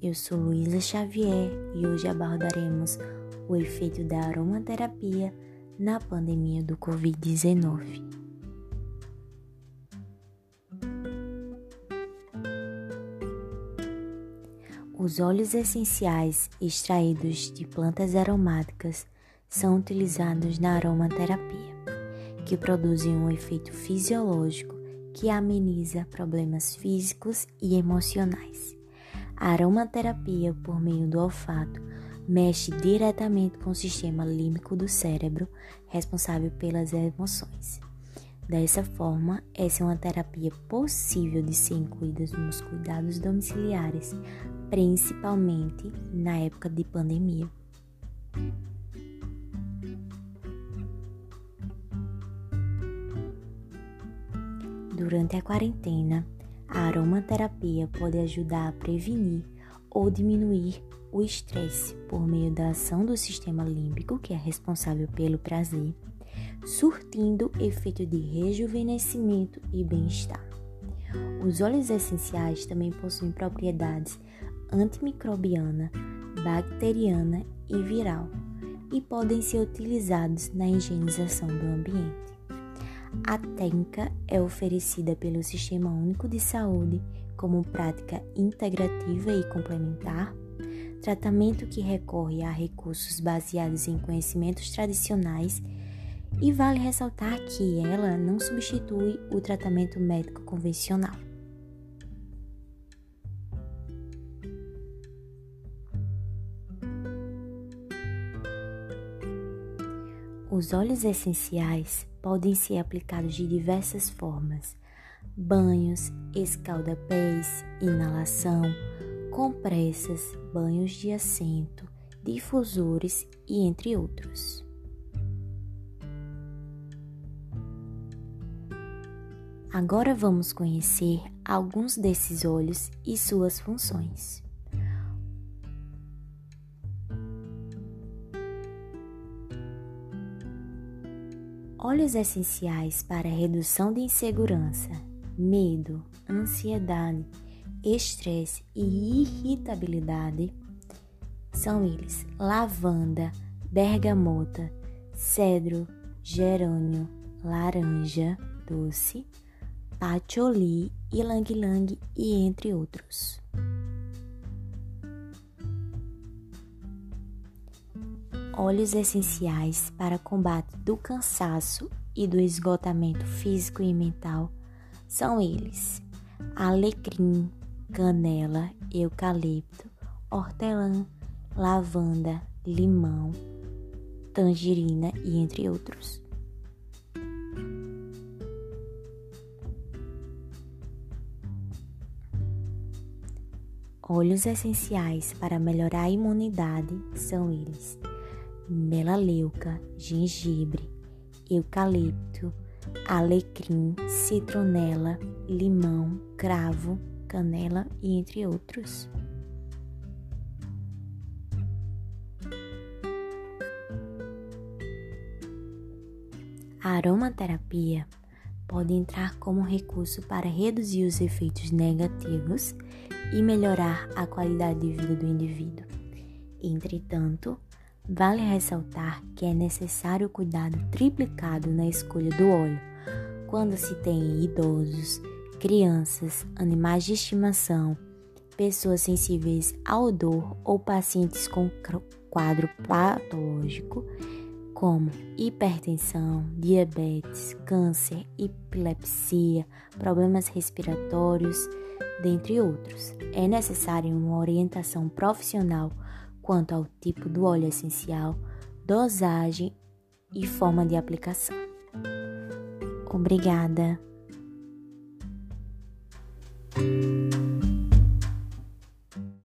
Eu sou Luísa Xavier e hoje abordaremos o efeito da aromaterapia na pandemia do Covid-19. Os óleos essenciais extraídos de plantas aromáticas são utilizados na aromaterapia, que produzem um efeito fisiológico que ameniza problemas físicos e emocionais. A aromaterapia, por meio do olfato, mexe diretamente com o sistema límbico do cérebro, responsável pelas emoções. Dessa forma, essa é uma terapia possível de ser incluída nos cuidados domiciliares, principalmente na época de pandemia. Durante a quarentena, a aromaterapia pode ajudar a prevenir ou diminuir o estresse por meio da ação do sistema límbico, que é responsável pelo prazer, surtindo efeito de rejuvenescimento e bem-estar. Os óleos essenciais também possuem propriedades antimicrobiana, bacteriana e viral e podem ser utilizados na higienização do ambiente. A técnica é oferecida pelo Sistema Único de Saúde como prática integrativa e complementar, tratamento que recorre a recursos baseados em conhecimentos tradicionais e vale ressaltar que ela não substitui o tratamento médico convencional. Os óleos essenciais podem ser aplicados de diversas formas: banhos, escalda-pés, inalação, compressas, banhos de assento, difusores e entre outros. Agora vamos conhecer alguns desses óleos e suas funções. Óleos essenciais para redução de insegurança, medo, ansiedade, estresse e irritabilidade são eles: lavanda, bergamota, cedro, gerânio, laranja doce, patchouli, ylang-ylang e entre outros. Óleos essenciais para combate do cansaço e do esgotamento físico e mental são eles: alecrim, canela, eucalipto, hortelã, lavanda, limão, tangerina e entre outros. Óleos essenciais para melhorar a imunidade são eles: melaleuca, gengibre, eucalipto, alecrim, citronela, limão, cravo, canela e entre outros. A aromaterapia pode entrar como recurso para reduzir os efeitos negativos e melhorar a qualidade de vida do indivíduo. Entretanto, Vale ressaltar que é necessário cuidado triplicado na escolha do óleo quando se tem idosos, crianças, animais de estimação, pessoas sensíveis ao odor ou pacientes com quadro patológico como hipertensão, diabetes, câncer, epilepsia, problemas respiratórios, dentre outros. É necessária uma orientação profissional quanto ao tipo do óleo essencial, dosagem e forma de aplicação. Obrigada.